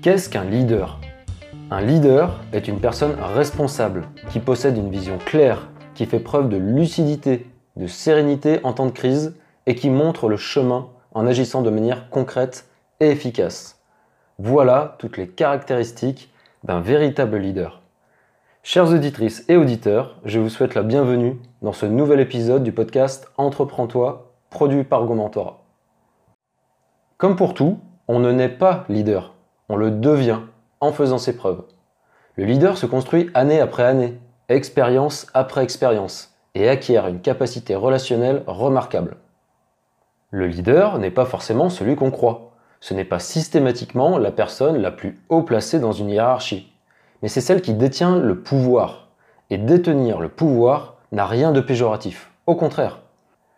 Qu'est-ce qu'un leader? Un leader est une personne responsable, qui possède une vision claire, qui fait preuve de lucidité, de sérénité en temps de crise et qui montre le chemin en agissant de manière concrète et efficace. Voilà toutes les caractéristiques d'un véritable leader. Chères auditrices et auditeurs, je vous souhaite la bienvenue dans ce nouvel épisode du podcast Entreprends-toi, produit par Gomentora. Comme pour tout, on ne naît pas leader, on le devient en faisant ses preuves. Le leader se construit année après année, expérience après expérience, et acquiert une capacité relationnelle remarquable. Le leader n'est pas forcément celui qu'on croit. Ce n'est pas systématiquement la personne la plus haut placée dans une hiérarchie, mais c'est celle qui détient le pouvoir. Et détenir le pouvoir n'a rien de péjoratif. Au contraire,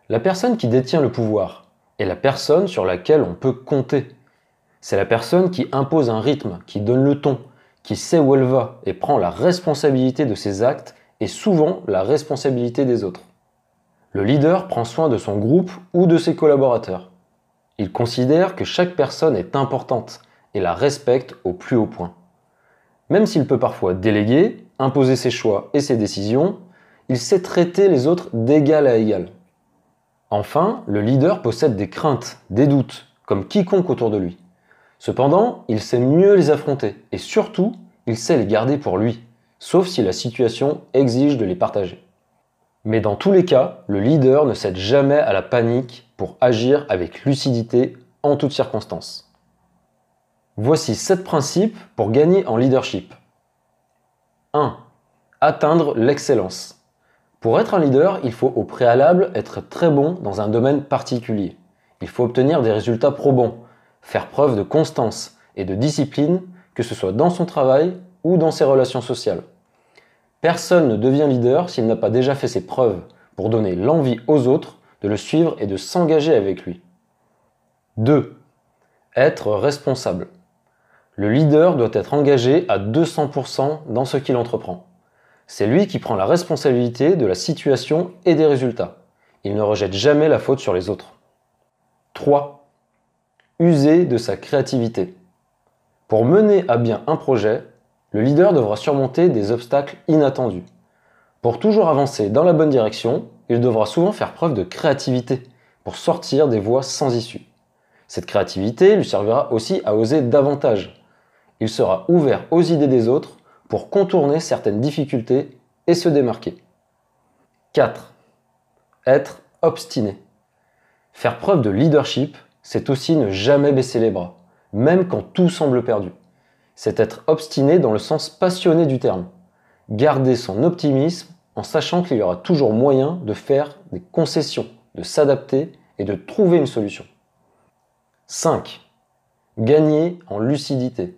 la personne qui détient le pouvoir est la personne sur laquelle on peut compter. C'est la personne qui impose un rythme, qui donne le ton, qui sait où elle va et prend la responsabilité de ses actes et souvent la responsabilité des autres. Le leader prend soin de son groupe ou de ses collaborateurs. Il considère que chaque personne est importante et la respecte au plus haut point. Même s'il peut parfois déléguer, imposer ses choix et ses décisions, il sait traiter les autres d'égal à égal. Enfin, le leader possède des craintes, des doutes, comme quiconque autour de lui. Cependant, il sait mieux les affronter et surtout, il sait les garder pour lui, sauf si la situation exige de les partager. Mais dans tous les cas, le leader ne cède jamais à la panique pour agir avec lucidité en toutes circonstances. Voici 7 principes pour gagner en leadership. 1. Atteindre l'excellence. Pour être un leader, il faut au préalable être très bon dans un domaine particulier. Il faut obtenir des résultats probants, faire preuve de constance et de discipline, que ce soit dans son travail ou dans ses relations sociales. Personne ne devient leader s'il n'a pas déjà fait ses preuves pour donner l'envie aux autres de le suivre et de s'engager avec lui. 2. Être responsable. Le leader doit être engagé à 200% dans ce qu'il entreprend. C'est lui qui prend la responsabilité de la situation et des résultats. Il ne rejette jamais la faute sur les autres. 3 user de sa créativité. Pour mener à bien un projet, le leader devra surmonter des obstacles inattendus. Pour toujours avancer dans la bonne direction, il devra souvent faire preuve de créativité pour sortir des voies sans issue. Cette créativité lui servira aussi à oser davantage. Il sera ouvert aux idées des autres pour contourner certaines difficultés et se démarquer. 4. Être obstiné. Faire preuve de leadership c'est aussi ne jamais baisser les bras, même quand tout semble perdu. C'est être obstiné dans le sens passionné du terme. Garder son optimisme en sachant qu'il y aura toujours moyen de faire des concessions, de s'adapter et de trouver une solution. 5. Gagner en lucidité.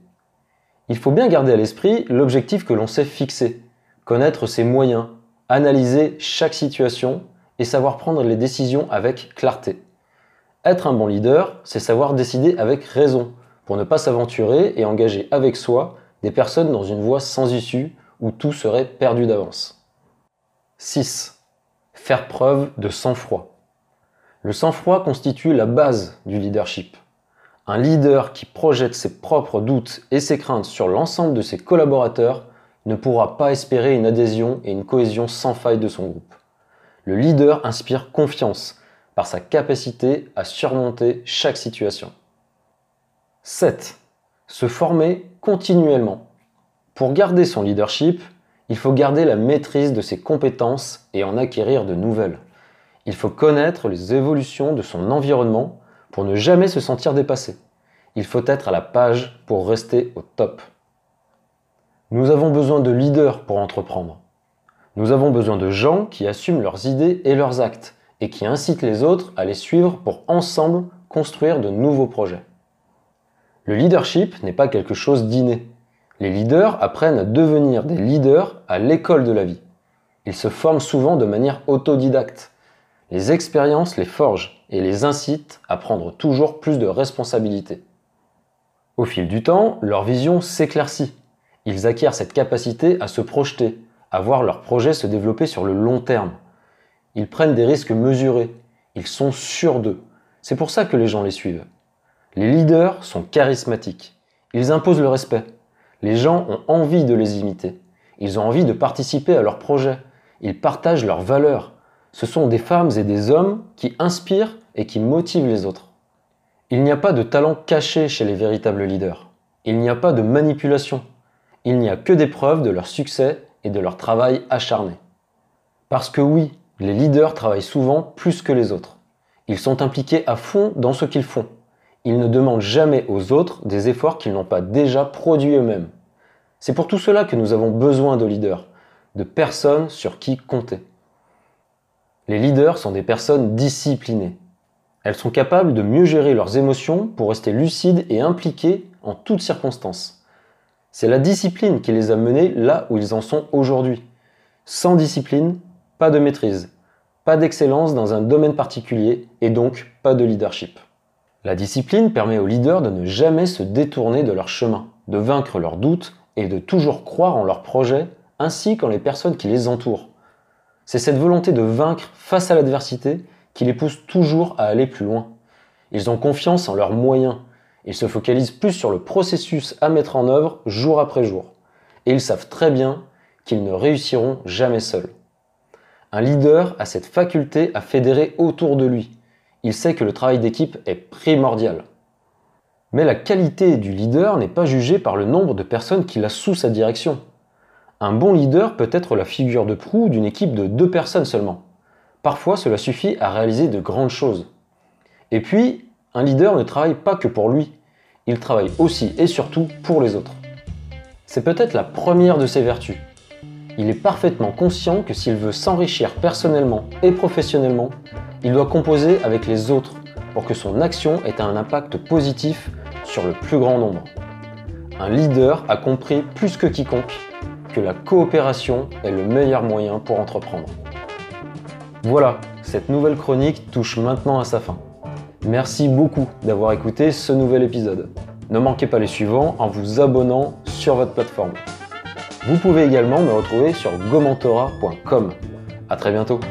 Il faut bien garder à l'esprit l'objectif que l'on s'est fixé, connaître ses moyens, analyser chaque situation et savoir prendre les décisions avec clarté. Être un bon leader, c'est savoir décider avec raison, pour ne pas s'aventurer et engager avec soi des personnes dans une voie sans issue où tout serait perdu d'avance. 6. Faire preuve de sang-froid. Le sang-froid constitue la base du leadership. Un leader qui projette ses propres doutes et ses craintes sur l'ensemble de ses collaborateurs ne pourra pas espérer une adhésion et une cohésion sans faille de son groupe. Le leader inspire confiance, par sa capacité à surmonter chaque situation. 7. Se former continuellement. Pour garder son leadership, il faut garder la maîtrise de ses compétences et en acquérir de nouvelles. Il faut connaître les évolutions de son environnement pour ne jamais se sentir dépassé. Il faut être à la page pour rester au top. Nous avons besoin de leaders pour entreprendre. Nous avons besoin de gens qui assument leurs idées et leurs actes et qui incite les autres à les suivre pour ensemble construire de nouveaux projets. Le leadership n'est pas quelque chose d'inné. Les leaders apprennent à devenir des leaders à l'école de la vie. Ils se forment souvent de manière autodidacte. Les expériences les forgent et les incitent à prendre toujours plus de responsabilités. Au fil du temps, leur vision s'éclaircit. Ils acquièrent cette capacité à se projeter, à voir leurs projets se développer sur le long terme. Ils prennent des risques mesurés. Ils sont sûrs d'eux. C'est pour ça que les gens les suivent. Les leaders sont charismatiques. Ils imposent le respect. Les gens ont envie de les imiter. Ils ont envie de participer à leurs projets. Ils partagent leurs valeurs. Ce sont des femmes et des hommes qui inspirent et qui motivent les autres. Il n'y a pas de talent caché chez les véritables leaders. Il n'y a pas de manipulation. Il n'y a que des preuves de leur succès et de leur travail acharné. Parce que oui, les leaders travaillent souvent plus que les autres. Ils sont impliqués à fond dans ce qu'ils font. Ils ne demandent jamais aux autres des efforts qu'ils n'ont pas déjà produits eux-mêmes. C'est pour tout cela que nous avons besoin de leaders, de personnes sur qui compter. Les leaders sont des personnes disciplinées. Elles sont capables de mieux gérer leurs émotions pour rester lucides et impliquées en toutes circonstances. C'est la discipline qui les a menés là où ils en sont aujourd'hui. Sans discipline, pas de maîtrise, pas d'excellence dans un domaine particulier et donc pas de leadership. La discipline permet aux leaders de ne jamais se détourner de leur chemin, de vaincre leurs doutes et de toujours croire en leurs projets ainsi qu'en les personnes qui les entourent. C'est cette volonté de vaincre face à l'adversité qui les pousse toujours à aller plus loin. Ils ont confiance en leurs moyens, ils se focalisent plus sur le processus à mettre en œuvre jour après jour, et ils savent très bien qu'ils ne réussiront jamais seuls. Un leader a cette faculté à fédérer autour de lui. Il sait que le travail d'équipe est primordial. Mais la qualité du leader n'est pas jugée par le nombre de personnes qu'il a sous sa direction. Un bon leader peut être la figure de proue d'une équipe de deux personnes seulement. Parfois, cela suffit à réaliser de grandes choses. Et puis, un leader ne travaille pas que pour lui, il travaille aussi et surtout pour les autres. C'est peut-être la première de ses vertus. Il est parfaitement conscient que s'il veut s'enrichir personnellement et professionnellement, il doit composer avec les autres pour que son action ait un impact positif sur le plus grand nombre. Un leader a compris plus que quiconque que la coopération est le meilleur moyen pour entreprendre. Voilà, cette nouvelle chronique touche maintenant à sa fin. Merci beaucoup d'avoir écouté ce nouvel épisode. Ne manquez pas les suivants en vous abonnant sur votre plateforme. Vous pouvez également me retrouver sur gomentora.com. A très bientôt